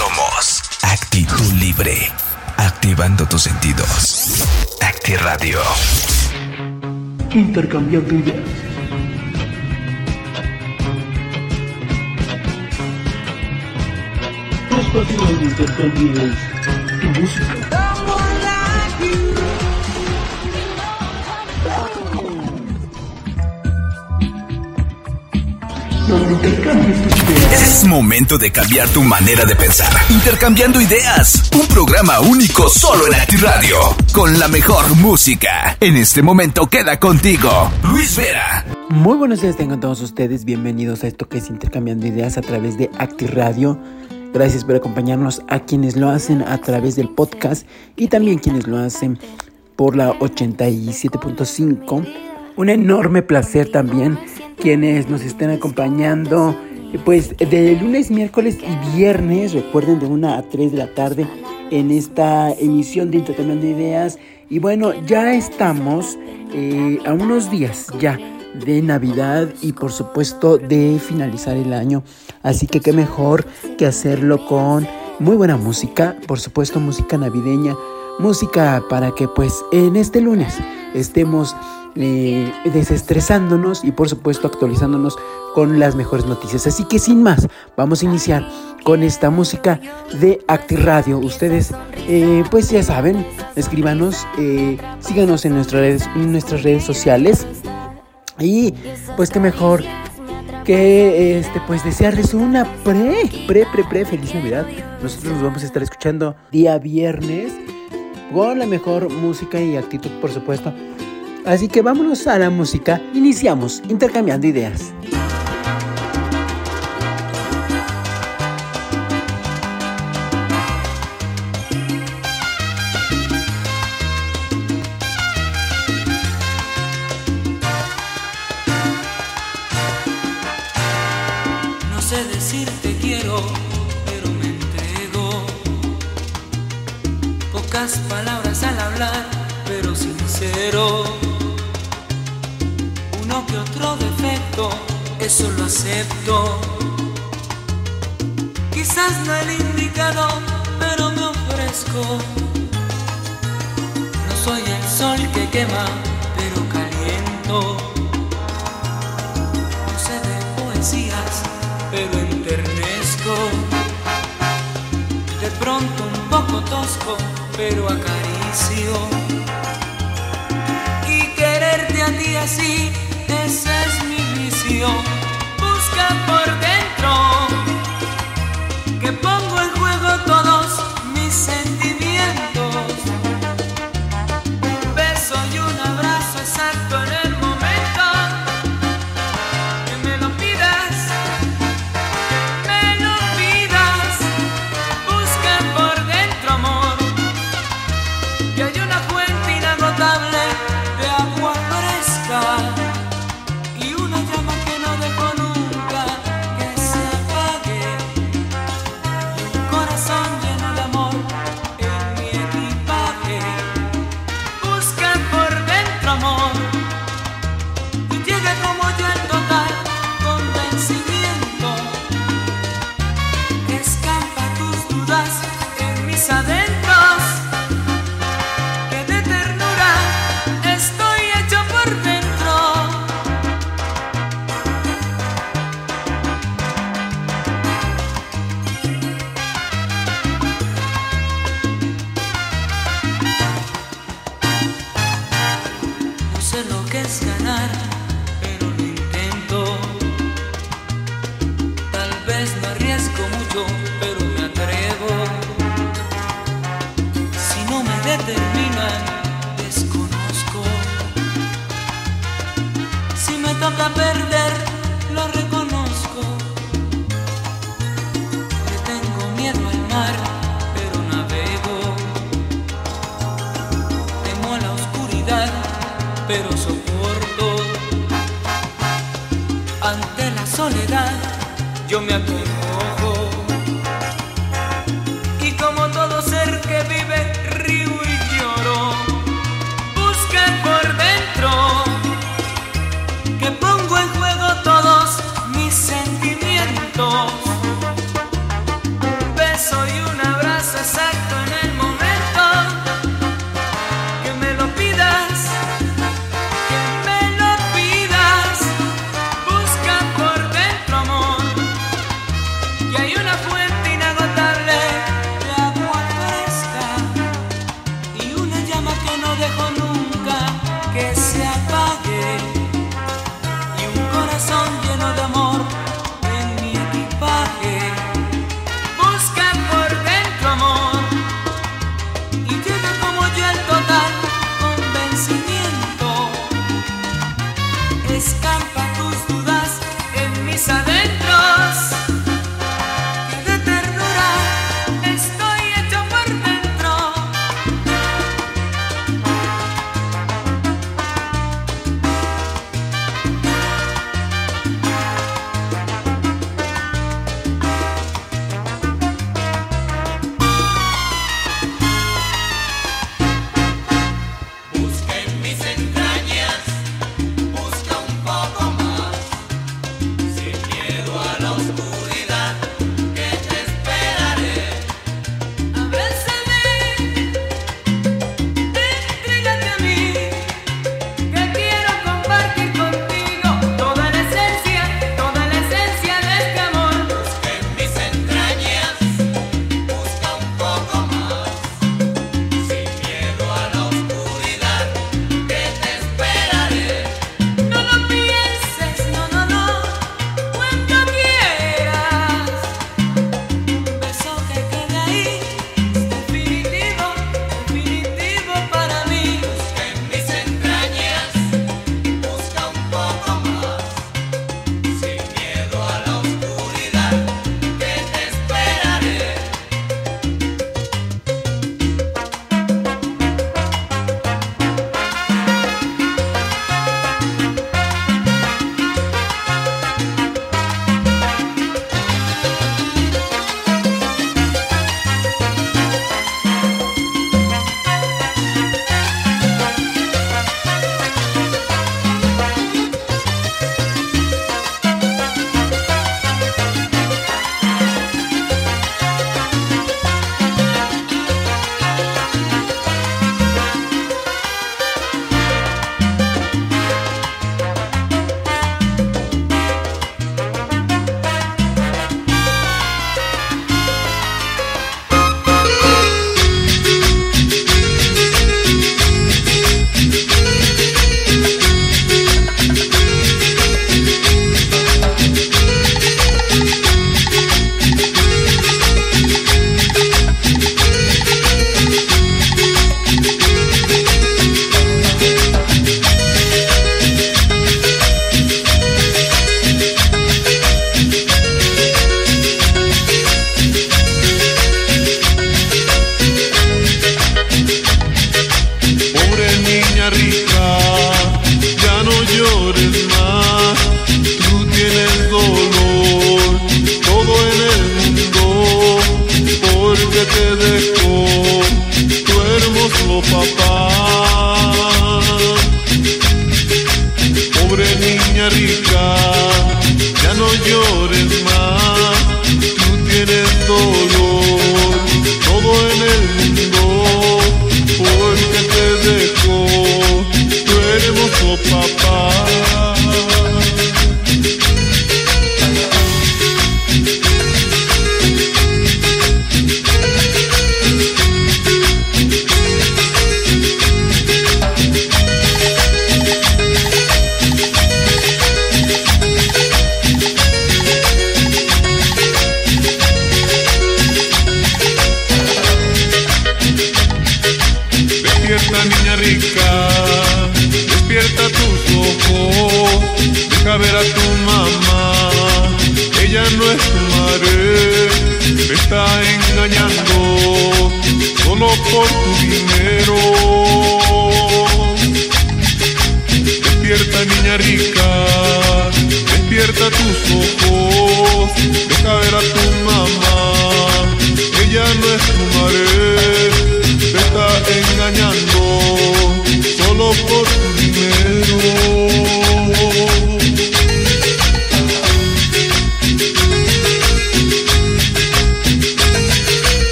Somos Actitud Libre. Activando tus sentidos. Acti Radio. Intercambiando ideas. Tu espacio donde intercambies tu música. Es momento de cambiar tu manera de pensar. Intercambiando ideas. Un programa único solo en Acti Radio. Con la mejor música. En este momento queda contigo. Luis Vera. Muy buenos días tengan todos ustedes, bienvenidos a esto que es Intercambiando Ideas a través de Acti Radio. Gracias por acompañarnos a quienes lo hacen a través del podcast y también quienes lo hacen por la 87.5. Un enorme placer también quienes nos estén acompañando pues de lunes, miércoles y viernes, recuerden de 1 a 3 de la tarde en esta emisión de Intercambiando Ideas. Y bueno, ya estamos eh, a unos días ya de Navidad y por supuesto de finalizar el año. Así que qué mejor que hacerlo con muy buena música, por supuesto música navideña, música para que pues en este lunes estemos desestresándonos y por supuesto actualizándonos con las mejores noticias. Así que sin más, vamos a iniciar con esta música de Acti Radio. Ustedes eh, pues ya saben, escríbanos, eh, síganos en nuestras redes, nuestras redes sociales. Y pues qué mejor que este pues desearles una pre, pre, pre, pre feliz Navidad. Nosotros nos vamos a estar escuchando día viernes con la mejor música y actitud, por supuesto. Así que vámonos a la música. Iniciamos intercambiando ideas. No sé decirte quiero, pero me entrego. Pocas palabras al hablar, pero sincero. Eso lo acepto. Quizás no el indicado, pero me ofrezco. No soy el sol que quema, pero caliento. No sé de poesías, pero enternezco. De pronto un poco tosco, pero acaricio. Y quererte a ti así,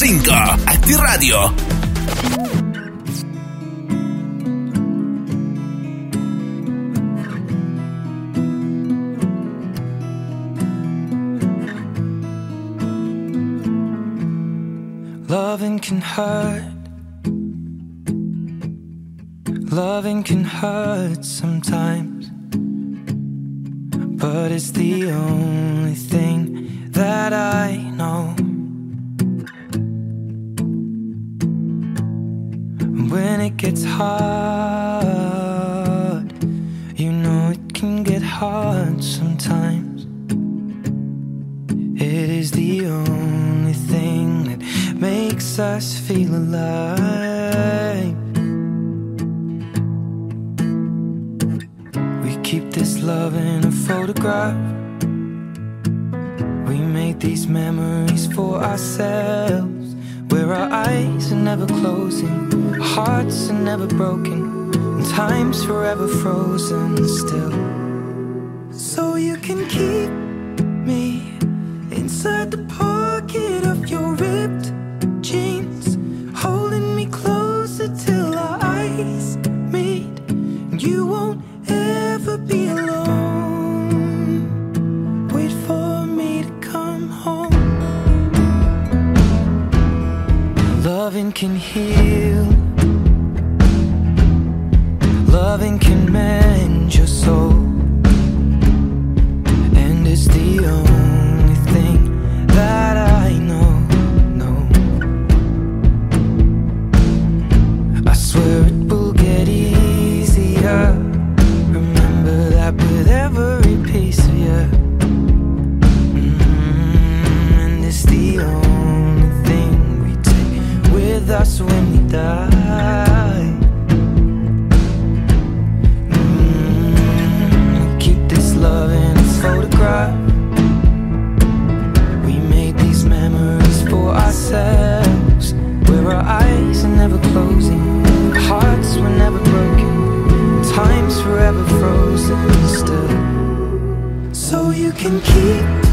5. Acti Radio heal. Loving can mend your soul, and it's the only. you can keep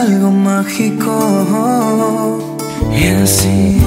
algo mágico. Y así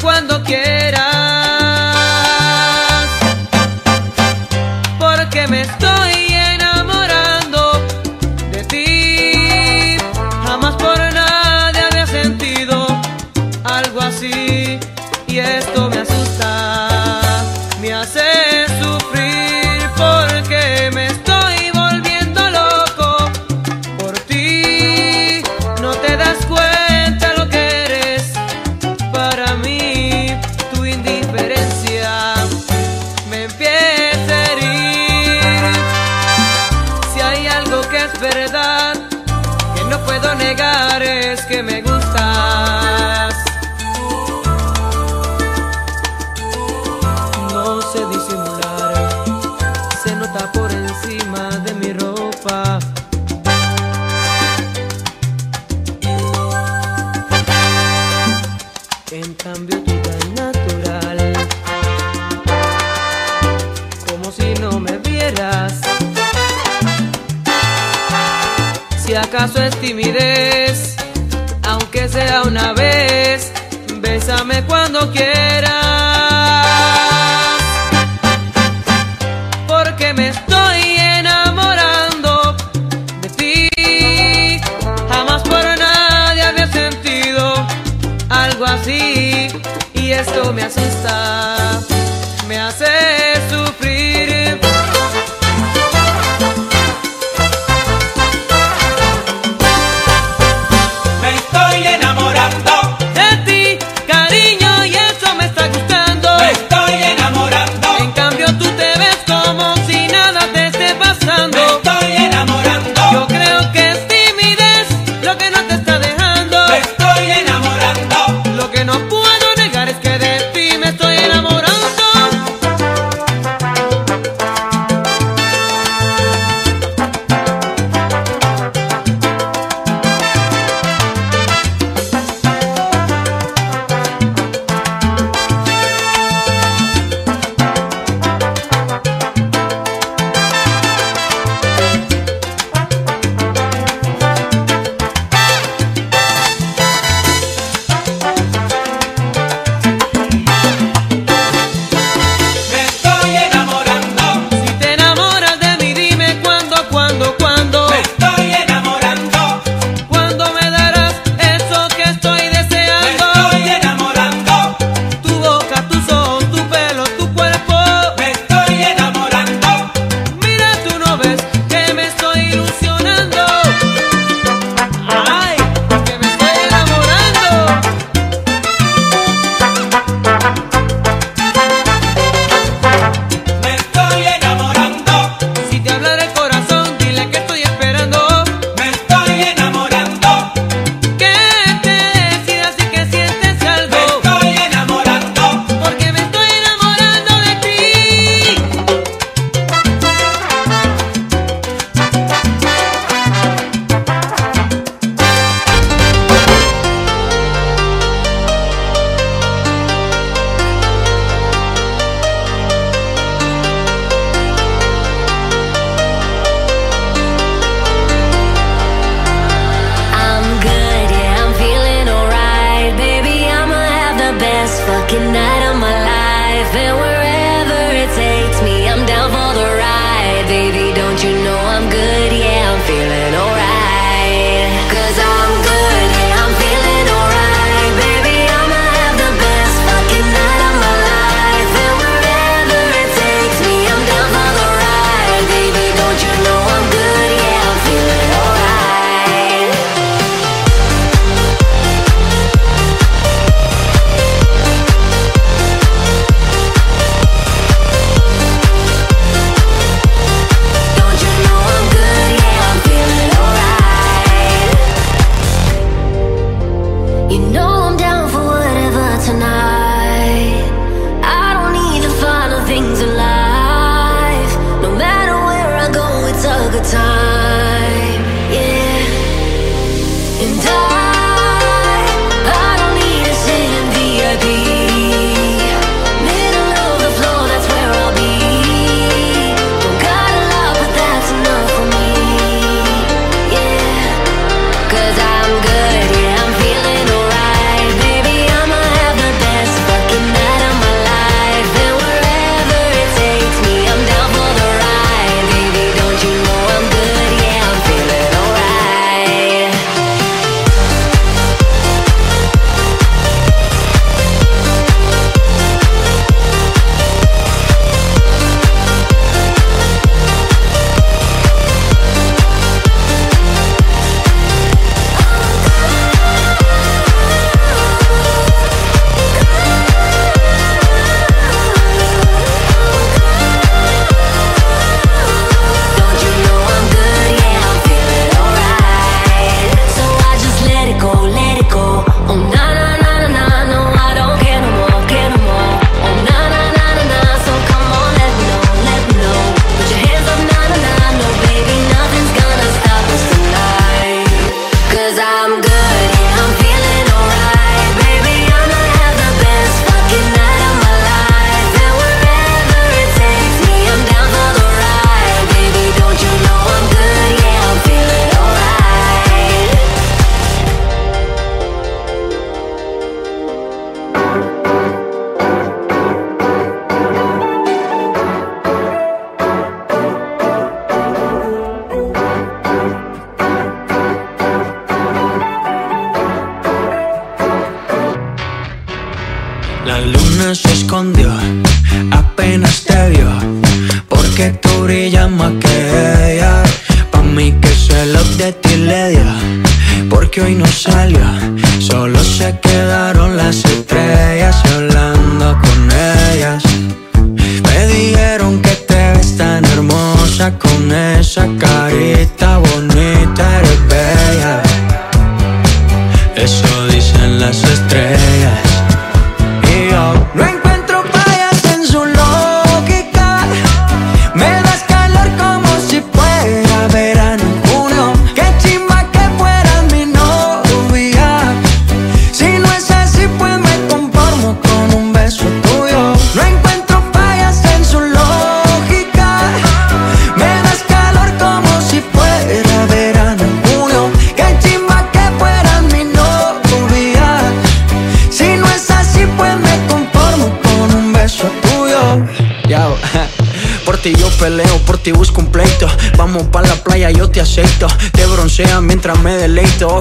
cuando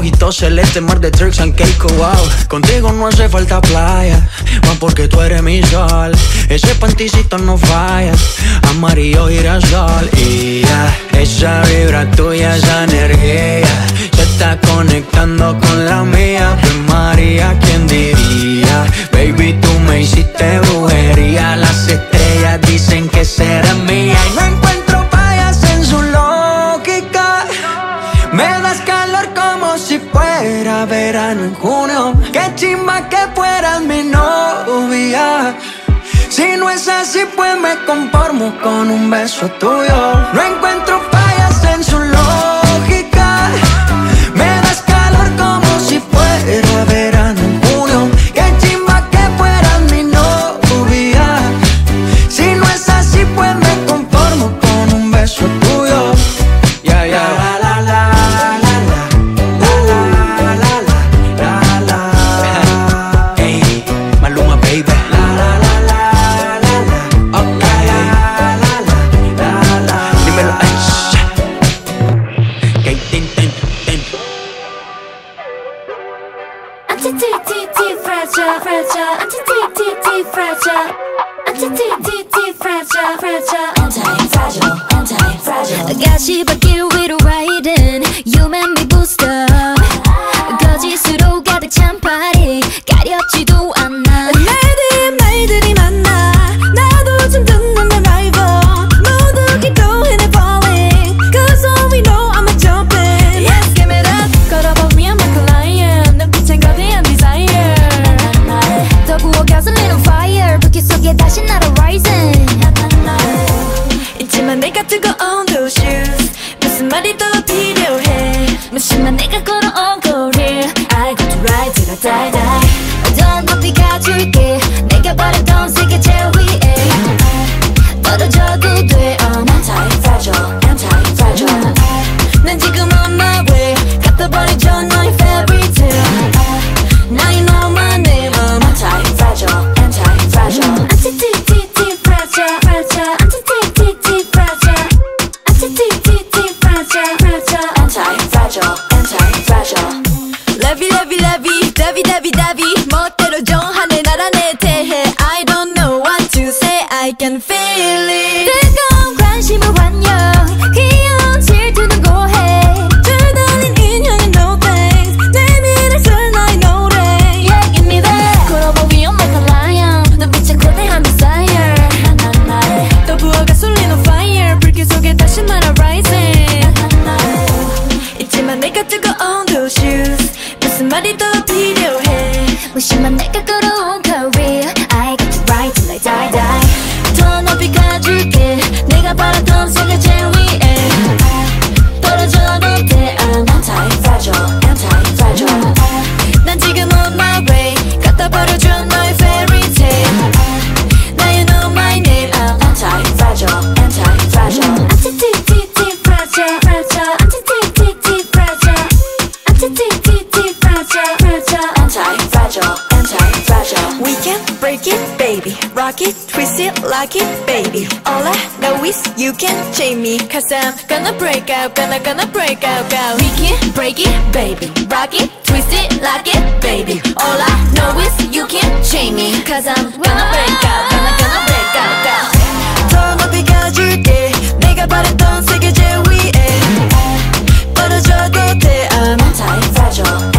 ojito celeste, mar de tricks and cake, wow. Contigo no hace falta playa, más porque tú eres mi sol. Ese panticito no falla, amarillo girasol. Y ya, esa vibra tuya, esa energía, se está conectando con la mía. De María, ¿quién diría? Baby, tú me hiciste brujería. verano en junio. Qué chimba que fueras mi novia. Si no es así, pues me conformo con un beso tuyo. No encuentro crazy lucky baby. All I know is you can change me. Cause I'm gonna break out, gonna gonna break out, out We can break it baby. Rock it, twist it like it baby. All I know is you can change me. Cause I'm gonna break out, gonna gonna break out, out 더 높이 가줄게 내가 바랬던 세계제 떨어져도 돼. I'm Fragile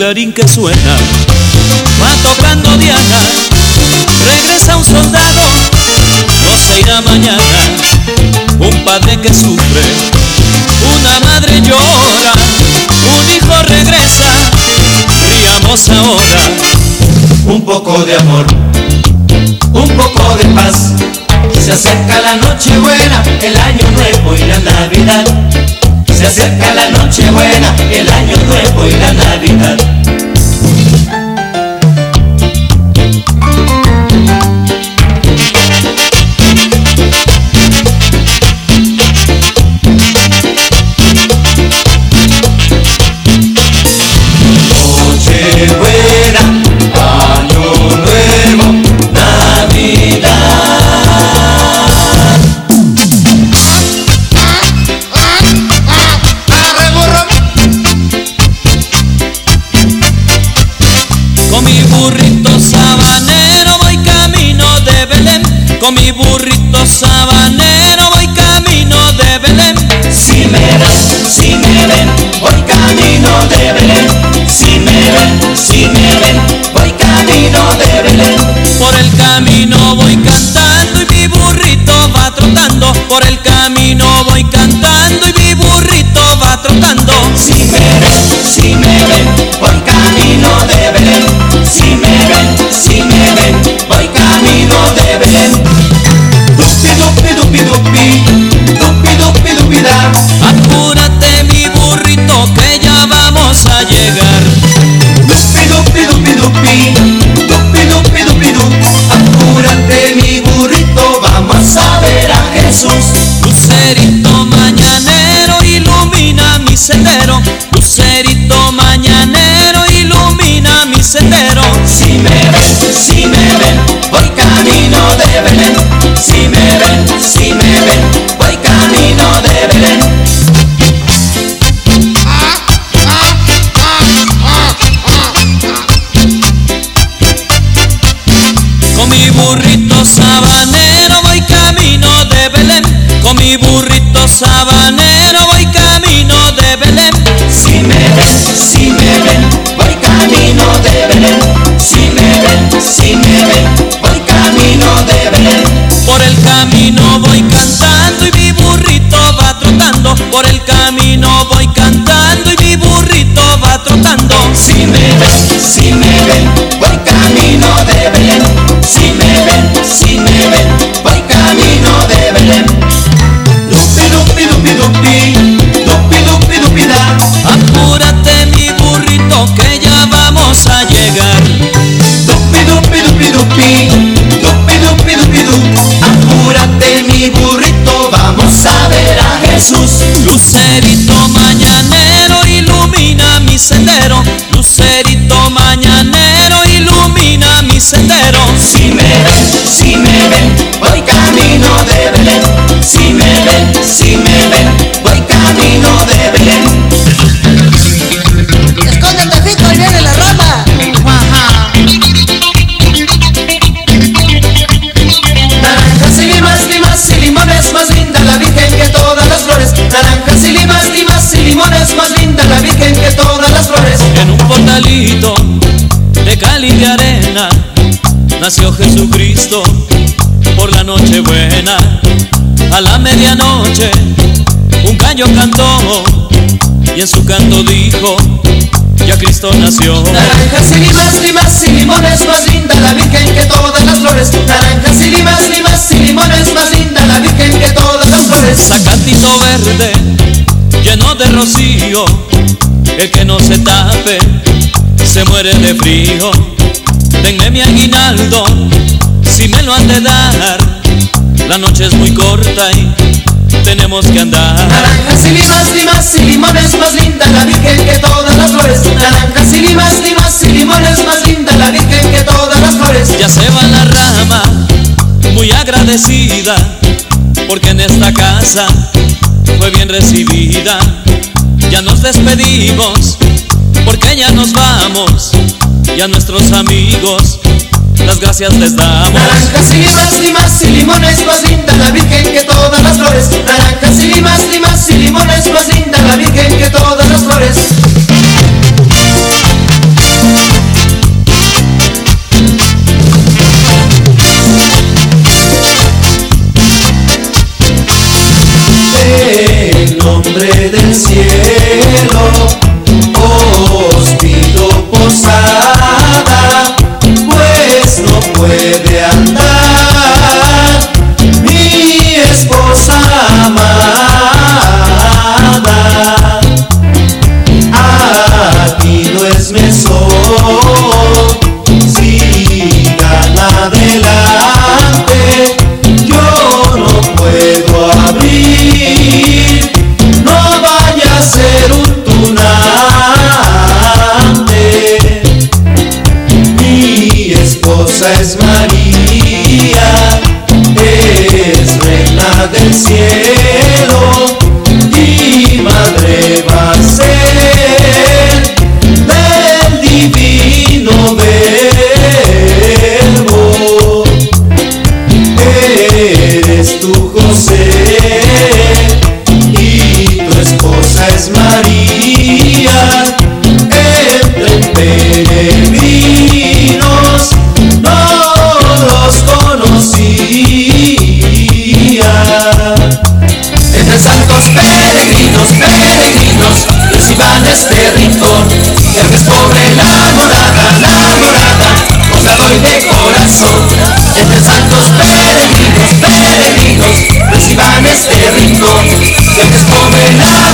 clarín que suena, va tocando Diana, regresa un soldado, no se irá mañana, un padre que sufre, una madre llora, un hijo regresa, riamos ahora, un poco de amor, un poco de paz, se acerca la noche buena, el año nuevo y la Navidad. Se acerca la noche buena, el año nuevo y la Navidad. Con mi burrito Lucerito mañanero ilumina mi sendero. Nació Jesucristo por la noche buena. A la medianoche un gallo cantó y en su canto dijo, ya Cristo nació. Naranjas y limas, limas y limones, más linda la Virgen que todas las flores. Naranjas y limas, limas y limones, más linda la Virgen que todas las flores. Zacatito verde lleno de rocío, el que no se tape se muere de frío. Denme mi aguinaldo, si me lo han de dar, la noche es muy corta y tenemos que andar. Naranjas y limas, limas y limones, más linda la Virgen que todas las flores. Naranjas y limas, limas y limones, más linda la Virgen que todas las flores. Ya se va la rama, muy agradecida, porque en esta casa fue bien recibida. Ya nos despedimos, porque ya nos vamos, y a nuestros amigos las gracias les damos. Naranjas y limas, limas y limones, más linda la Virgen que todas las flores. Naranjas y limas, limas y limones, más linda la Virgen que todas entre santos peregrinos, peregrinos, reciban este rincón, que les comerá.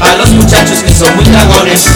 a los muchachos que son muy dragones.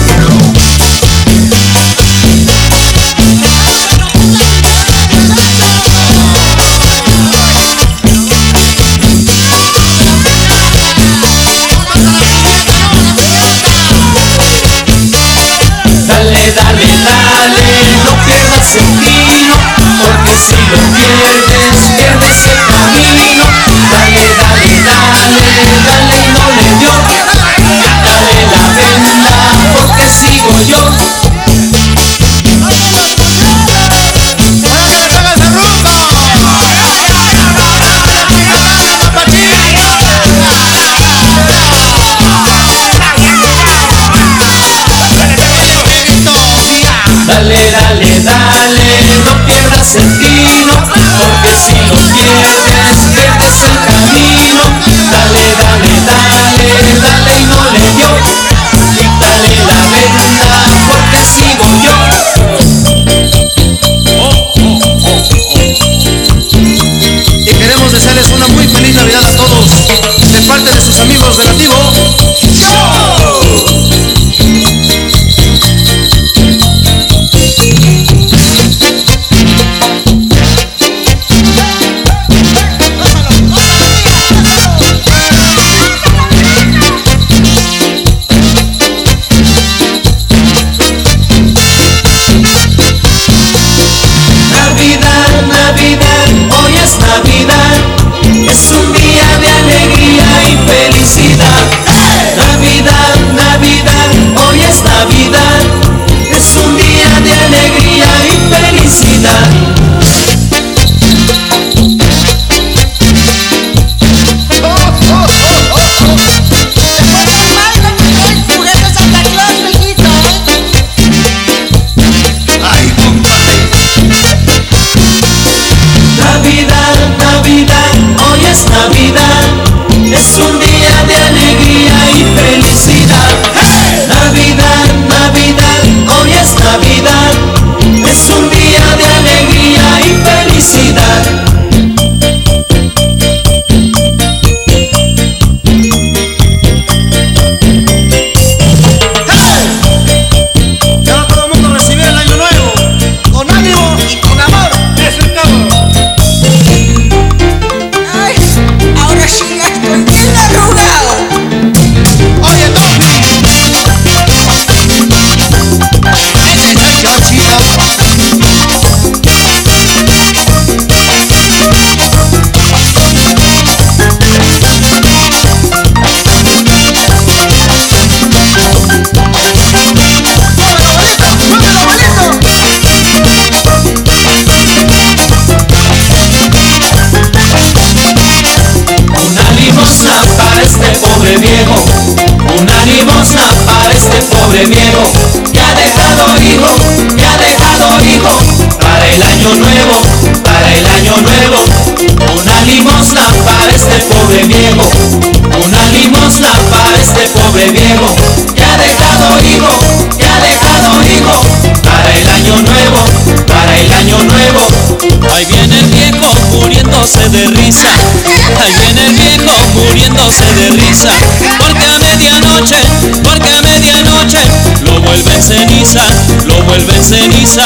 Porque a medianoche, porque a medianoche lo vuelve en ceniza, lo vuelve en ceniza.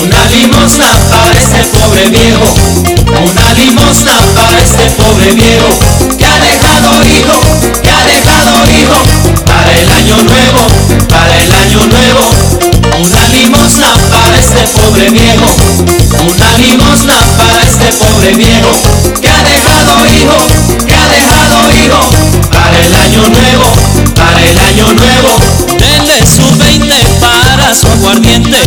Una limosna para este pobre viejo, una limosna para este pobre viejo que ha dejado hijo, que ha dejado hijo para el año nuevo, para el año nuevo. Una limosna para este pobre viejo, una limosna para este pobre viejo nuevo. Denle su 20 para su aguardiente,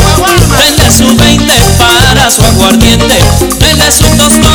denle su 20 para su aguardiente, denle su tostón,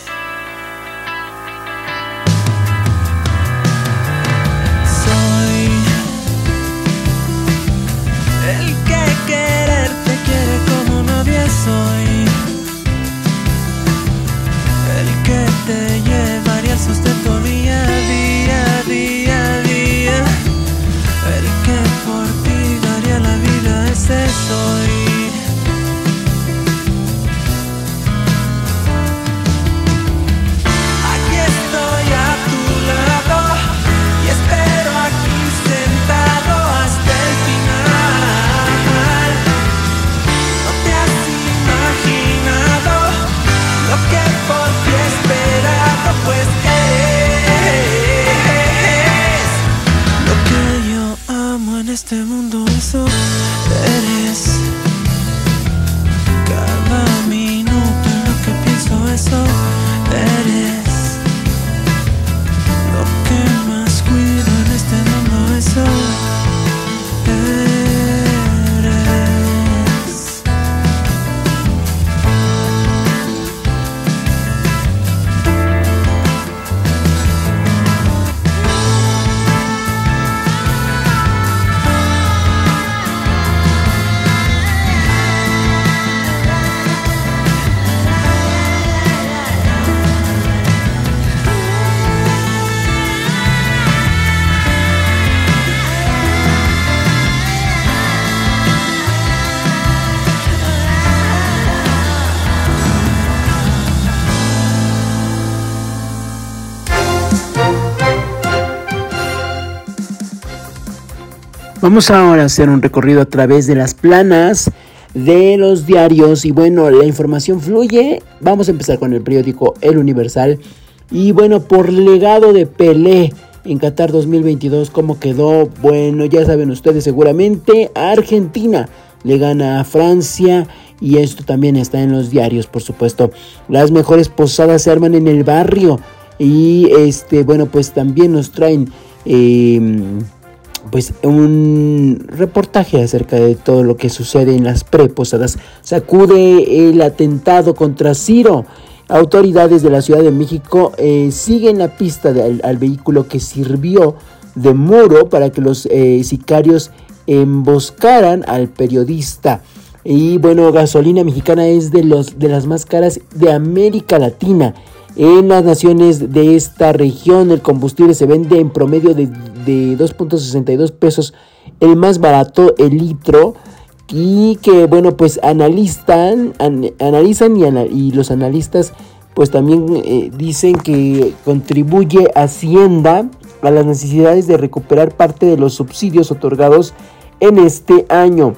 Vamos ahora a hacer un recorrido a través de las planas de los diarios y bueno, la información fluye. Vamos a empezar con el periódico El Universal y bueno, por legado de Pelé en Qatar 2022, ¿cómo quedó? Bueno, ya saben ustedes seguramente, Argentina le gana a Francia y esto también está en los diarios, por supuesto. Las mejores posadas se arman en el barrio y este, bueno, pues también nos traen... Eh, pues un reportaje acerca de todo lo que sucede en las preposadas. Sacude el atentado contra Ciro. Autoridades de la Ciudad de México eh, siguen la pista al vehículo que sirvió de muro para que los eh, sicarios emboscaran al periodista. Y bueno, gasolina mexicana es de, los, de las más caras de América Latina. En las naciones de esta región el combustible se vende en promedio de, 2.62 pesos, el más barato, el litro, y que bueno, pues analizan, analizan y, los analistas pues también eh, dicen que contribuye Hacienda a las necesidades de recuperar parte de los subsidios otorgados en este año.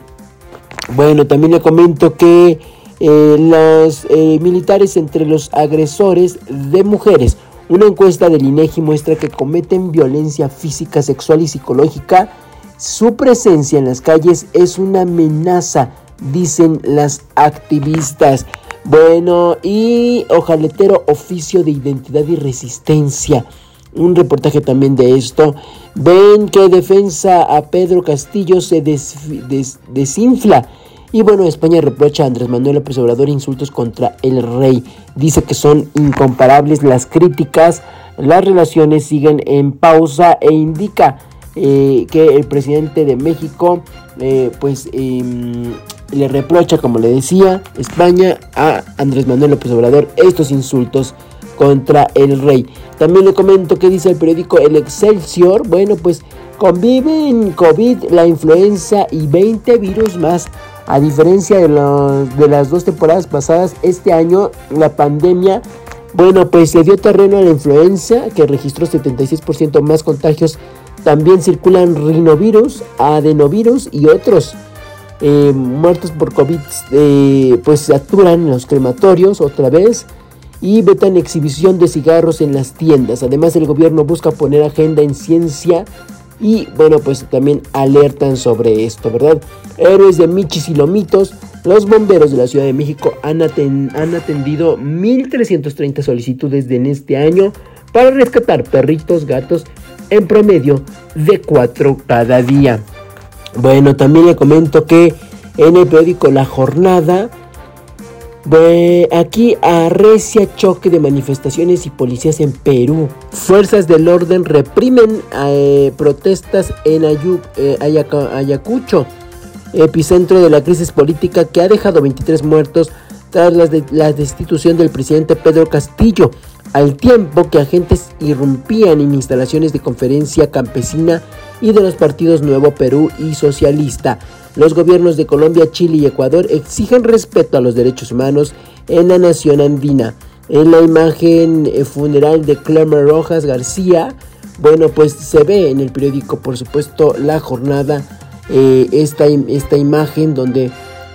Bueno, también le comento que eh, los eh, militares entre los agresores de mujeres. Una encuesta del INEGI muestra que cometen violencia física, sexual y psicológica. Su presencia en las calles es una amenaza, dicen las activistas. Bueno, y ojaletero oficio de identidad y resistencia. Un reportaje también de esto. Ven que defensa a Pedro Castillo se desinfla y bueno, España reprocha a Andrés Manuel López Obrador insultos contra el rey. Dice que son incomparables las críticas, las relaciones siguen en pausa e indica eh, que el presidente de México eh, pues em, le reprocha, como le decía, España a Andrés Manuel López Obrador estos insultos contra el rey. También le comento que dice el periódico El Excelsior. Bueno, pues conviven COVID, la influenza y 20 virus más. A diferencia de, las dos temporadas pasadas, este año la pandemia, bueno, pues le dio terreno a la influenza, que registró 76% más contagios. También circulan rinovirus, adenovirus y otros. Eh, muertos por COVID, eh, pues saturan los crematorios otra vez y vetan exhibición de cigarros en las tiendas. Además, el gobierno busca poner agenda en ciencia y bueno, pues también alertan sobre esto, ¿verdad? Héroes de Michis y Lomitos. Los bomberos de la Ciudad de México han, han atendido 1.330 solicitudes de en este año para rescatar perritos, gatos, en promedio de 4 cada día. Bueno, también le comento que en el periódico La Jornada aquí arrecia choque de manifestaciones y policías en Perú. Fuerzas del orden reprimen eh, protestas en eh, Ayacucho, epicentro de la crisis política que ha dejado 23 muertos tras la, destitución del presidente Pedro Castillo, al tiempo que agentes irrumpían en instalaciones de conferencia campesina y de los partidos Nuevo Perú y Socialista. Los gobiernos de Colombia, Chile y Ecuador exigen respeto a los derechos humanos en la nación andina. En la imagen eh, funeral de Clemer Rojas García, bueno, pues se ve en el periódico, por supuesto, la jornada, eh, esta, esta imagen donde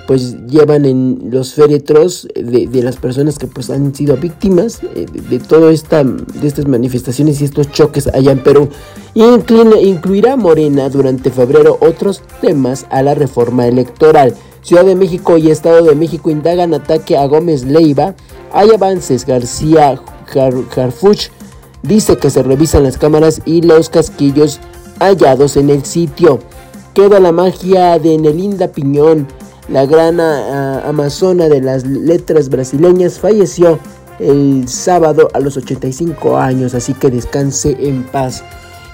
pues llevan en los féretros de, las personas que pues han sido víctimas eh, de, todo esta de estas manifestaciones y estos choques allá en Perú incluirá Morena durante febrero otros temas a la reforma electoral. Ciudad de México y Estado de México indagan ataque a Gómez Leiva. Hay avances. García Harfuch dice que se revisan las cámaras y los casquillos hallados en el sitio. Queda la magia de Nelinda Piñón la gran amazona de las letras brasileñas, falleció el sábado a los 85 años, así que descanse en paz.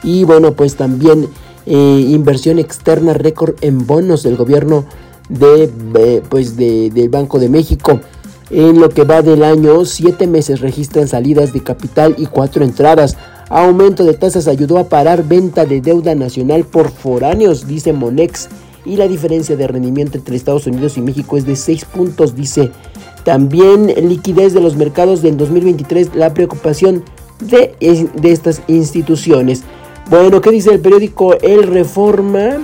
Y bueno, pues también eh, inversión externa récord en bonos del gobierno de, eh, pues de, del Banco de México. En lo que va del año, siete meses registran salidas de capital y cuatro entradas. Aumento de tasas ayudó a parar venta de deuda nacional por foráneos, dice Monex y la diferencia de rendimiento entre Estados Unidos y México es de 6 puntos, dice. También liquidez de los mercados del 2023, la preocupación de, estas instituciones. Bueno, ¿qué dice el periódico El Reforma?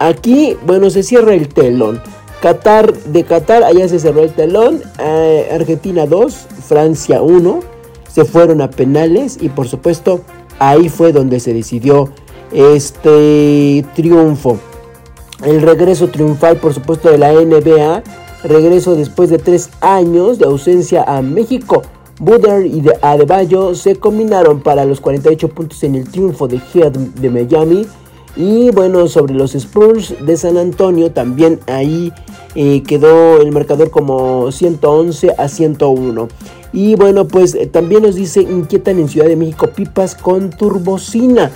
aquí, bueno, se cierra el telón. Qatar, de Qatar, allá se cerró el telón. Eh, Argentina 2, Francia 1. Se fueron a penales y por supuesto ahí fue donde se decidió este triunfo. El regreso triunfal, por supuesto, de la NBA. Regreso después de tres años de ausencia a México. Buder y de Adebayo se combinaron para los 48 puntos en el triunfo de Heat de Miami. Y bueno, sobre los Spurs de San Antonio, también ahí eh, quedó el marcador como 111 a 101. Y bueno, pues eh, también nos dice, inquietan en Ciudad de México pipas con turbocina.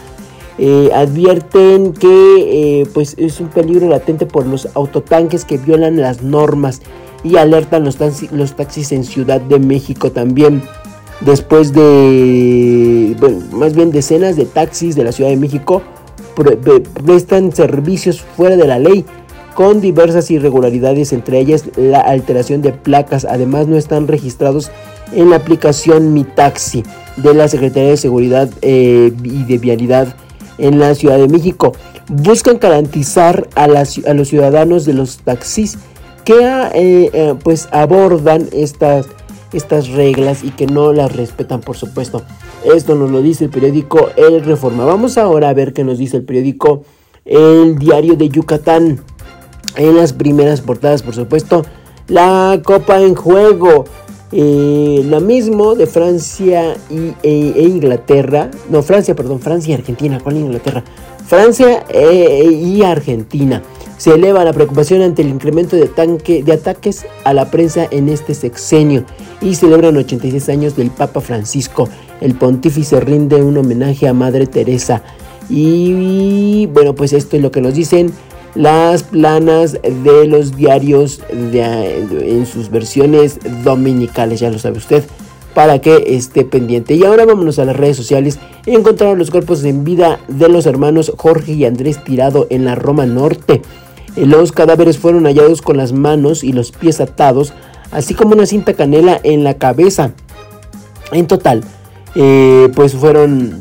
Eh, advierten que eh, pues es un peligro latente por los autotanques que violan las normas y alertan los, taxi- los taxis en Ciudad de México también. Después de, más bien decenas de taxis de la Ciudad de México pre- pre- prestan servicios fuera de la ley con diversas irregularidades, entre ellas la alteración de placas. Además no están registrados en la aplicación Mi Taxi de la Secretaría de Seguridad eh, y de Vialidad en la Ciudad de México. Buscan garantizar a, los ciudadanos de los taxis que ah, eh, eh, pues abordan estas, estas reglas y que no las respetan por supuesto. Esto nos lo dice el periódico El Reforma. Vamos ahora a ver qué nos dice el periódico El Diario de Yucatán. En las primeras portadas, por supuesto, la Copa en juego. Eh, la mismo de Francia y, e, e Inglaterra. No, Francia, perdón, Francia y Argentina. ¿Cuál Inglaterra? Francia eh, y Argentina. Se eleva la preocupación ante el incremento de, tanque, de ataques a la prensa en este sexenio y celebran 86 años del Papa Francisco. El pontífice rinde un homenaje a Madre Teresa. Y bueno, pues esto es lo que nos dicen las planas de los diarios de- en sus versiones dominicales, ya lo sabe usted, para que esté pendiente. Y ahora vámonos a las redes sociales. Encontraron los cuerpos en vida de los hermanos Jorge y Andrés Tirado en la Roma Norte. Eh, Los cadáveres fueron hallados con las manos y los pies atados, así como una cinta canela en la cabeza. En total, eh, pues fueron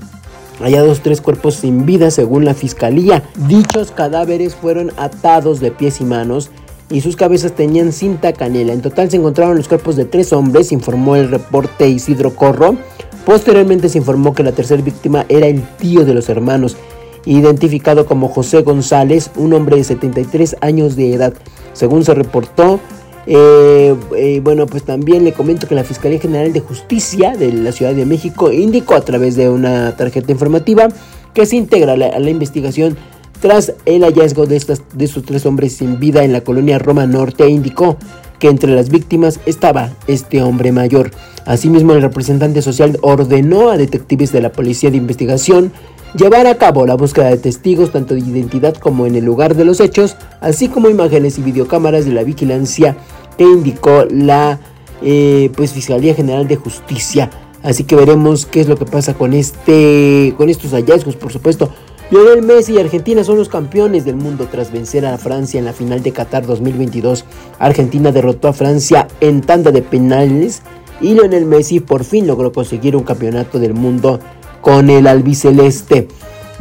hallados tres cuerpos sin vida según la fiscalía. Dichos cadáveres fueron atados de pies y manos y sus cabezas tenían cinta canela. En total se encontraron los cuerpos de tres hombres, informó el reporte Isidro Corro. Posteriormente se informó que la tercera víctima era el tío de los hermanos, identificado como José González, un hombre de 73 años de edad. Según se reportó, eh, eh, bueno, pues también le comento que la Fiscalía General de Justicia de la Ciudad de México indicó a través de una tarjeta informativa que se integra a la, investigación tras el hallazgo de, estas, de estos tres hombres sin vida en la colonia Roma Norte indicó que entre las víctimas estaba este hombre mayor. Asimismo, el representante social ordenó a detectives de la Policía de Investigación llevar a cabo la búsqueda de testigos tanto de identidad como en el lugar de los hechos, así como imágenes y videocámaras de la vigilancia que indicó la eh, pues, Fiscalía General de Justicia. Así que veremos qué es lo que pasa con este con estos hallazgos, por supuesto. Lionel Messi y Argentina son los campeones del mundo tras vencer a Francia en la final de Qatar 2022. Argentina derrotó a Francia en tanda de penales y Lionel Messi por fin logró conseguir un campeonato del mundo con el albiceleste.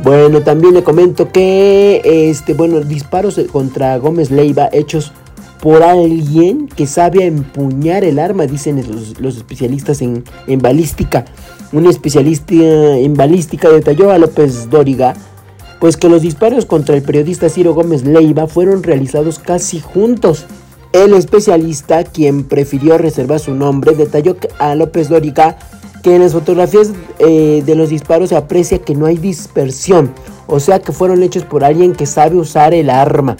Bueno, también le comento que este, bueno, disparos contra Gómez Leiva hechos por alguien que sabe empuñar el arma, dicen los, especialistas en balística. Un especialista en balística detalló a López Dóriga, pues que los disparos contra el periodista Ciro Gómez Leiva fueron realizados casi juntos. El especialista, quien prefirió reservar su nombre, detalló a López Dóriga que en las fotografías eh, de los disparos se aprecia que no hay dispersión, o sea que fueron hechos por alguien que sabe usar el arma.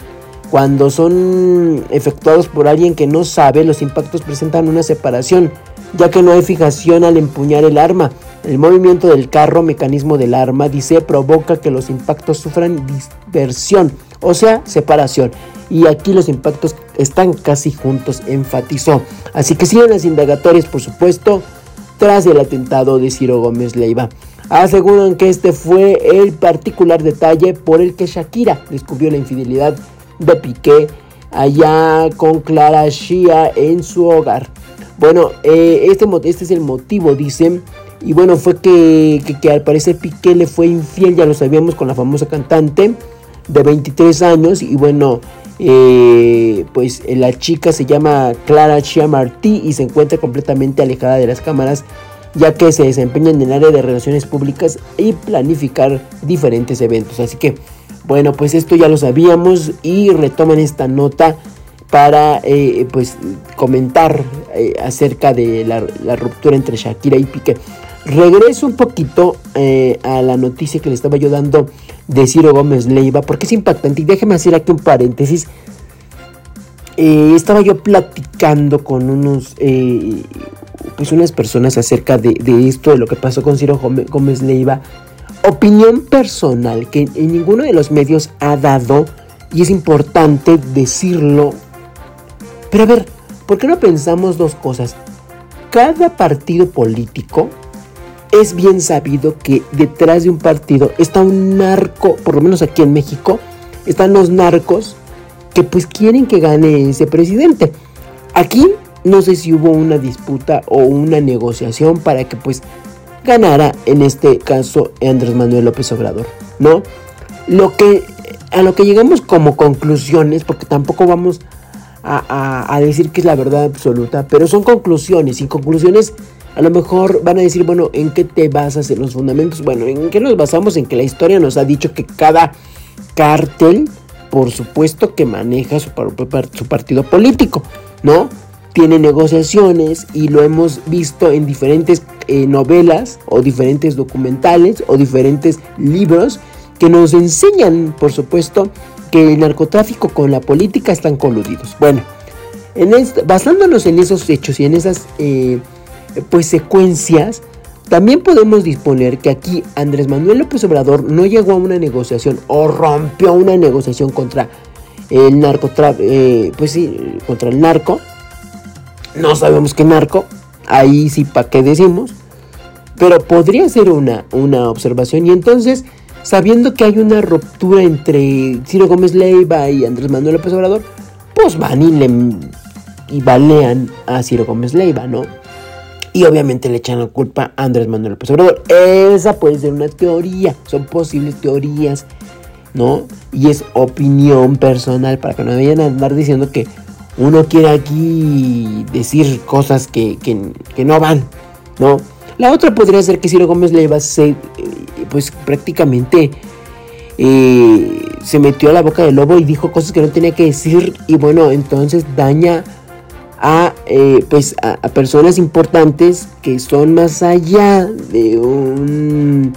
Cuando son efectuados por alguien que no sabe, los impactos presentan una separación, ya que no hay fijación al empuñar el arma. El movimiento del carro, mecanismo del arma, dice, provoca que los impactos sufran dispersión, o sea, separación. Y aquí los impactos están casi juntos, enfatizó. Así que siguen las indagatorias, por supuesto, tras el atentado de Ciro Gómez Leiva. Aseguran que este fue el particular detalle por el que Shakira descubrió la infidelidad de Piqué allá con Clara Shia en su hogar. Bueno, eh, este, este es el motivo, dicen. Y bueno, fue que, que al parecer Piqué le fue infiel, ya lo sabíamos, con la famosa cantante. de 23 años y bueno, eh, pues eh, la chica se llama Clara Chiamartí y se encuentra completamente alejada de las cámaras ya que se desempeña en el área de relaciones públicas y planificar diferentes eventos. Así que, bueno, pues esto ya lo sabíamos y retoman esta nota para eh, pues comentar acerca de la, ruptura entre Shakira y Piqué. Regreso un poquito a la noticia que le estaba yo dando de Ciro Gómez Leiva, porque es impactante. Y déjeme hacer aquí un paréntesis. Eh, estaba yo platicando con unos, eh, pues unas personas acerca de, de esto, de lo que pasó con Ciro Gómez- Leiva. Opinión personal que en ninguno de los medios ha dado, y es importante decirlo. Pero a ver, ¿por qué no pensamos dos cosas? Cada partido político es bien sabido que detrás de un partido está un narco, por lo menos aquí en México, están los narcos que pues quieren que gane ese presidente. Aquí no sé si hubo una disputa o una negociación para que pues ganara en este caso Andrés Manuel López Obrador, ¿no? Lo que a lo que llegamos como conclusiones, porque tampoco vamos a, a- a decir que es la verdad absoluta, pero son conclusiones y conclusiones a lo mejor van a decir, bueno, ¿en qué te basas en los fundamentos? Bueno, ¿en qué nos basamos? En que la historia nos ha dicho que cada cártel, por supuesto que maneja su, par- par- su partido político, ¿no? Tiene negociaciones y lo hemos visto en diferentes eh, novelas o diferentes documentales o diferentes libros que nos enseñan, por supuesto, que el narcotráfico con la política están coludidos. Bueno, basándonos en esos hechos y en esas eh, pues secuencias, también podemos disponer que aquí Andrés Manuel López Obrador no llegó a una negociación o rompió una negociación contra el narcotráfico, pues sí, contra el narco. No sabemos qué narco, ahí sí para qué decimos, pero podría ser una, una observación y entonces sabiendo que hay una ruptura entre Ciro Gómez Leiva y Andrés Manuel López Obrador, pues van y le y balean a Ciro Gómez Leiva, ¿no? Y obviamente le echan la culpa a Andrés Manuel López Obrador. Esa puede ser una teoría, son posibles teorías, ¿no? Y es opinión personal para que no vayan a andar diciendo que uno quiere aquí decir cosas que, que- no van, ¿no? La otra podría ser que Ciro Gómez Leiva se, eh, pues prácticamente eh, se metió a la boca del lobo y dijo cosas que no tenía que decir y bueno, entonces daña a, eh, pues a, personas importantes que son más allá de un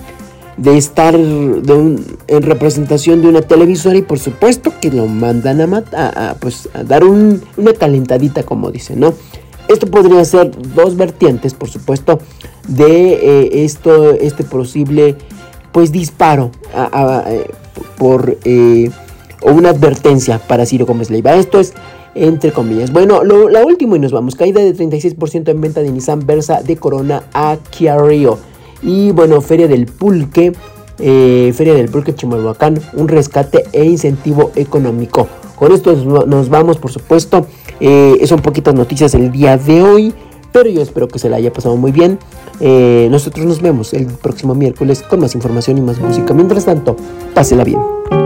de estar de un, en representación de una televisora y por supuesto que lo mandan a, a, pues, dar un- una calentadita como dicen, ¿no? Esto podría ser dos vertientes, por supuesto, de eh, esto, este posible pues disparo eh, por eh, o una advertencia para Ciro Gómez Leiva. Esto es entre comillas. Bueno, lo, la última y nos vamos. Caída de 36% en venta de Nissan Versa de Corona a Kia. Y bueno, Feria del Pulque, eh, Feria del Pulque Chimalhuacán, un rescate e incentivo económico. Con esto nos- nos vamos, por supuesto. Eh, son poquitas noticias el día de hoy, pero yo espero que se la haya pasado muy bien. Eh, nosotros nos vemos el próximo miércoles con más información y más música. Mientras tanto, pásela bien.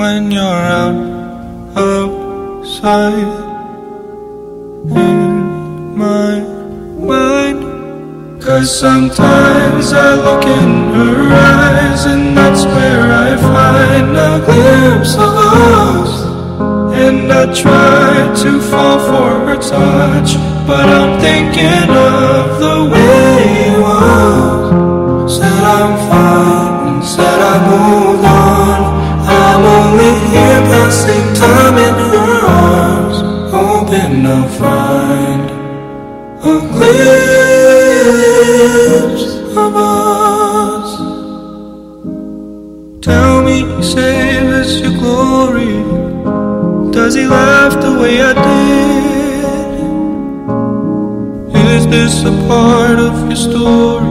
when you're out outside in my mind? Cause sometimes I look in her eyes, and that's where I find a glimpse of us. And I try to fall for her touch, but I'm thinking of the way it was. Said I'm fine, said hear passing time in her arms, hoping I'll find a glimpse of us. Tell me, save us your glory. Does he laugh the way I did? Is this a part of your story?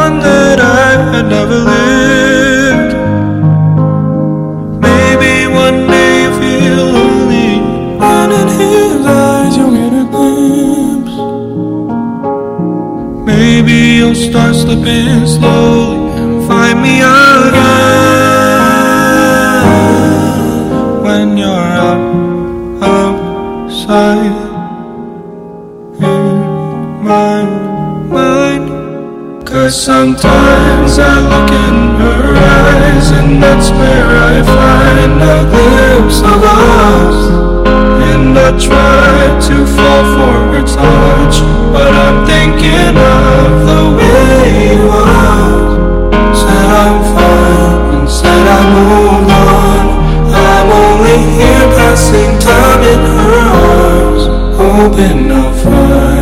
One that I had never lived. Start slipping slowly and find me again when you're out outside in my mind. Cause sometimes I look in her eyes and that's where I find a glimpse of us. I try to fall for her touch, but I'm thinking of the way it was. Said I'm fine and said I moved on. I'm only here passing time in her arms, hoping I'll find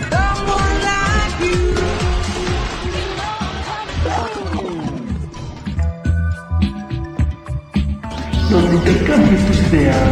Donde intercambies tus ideas.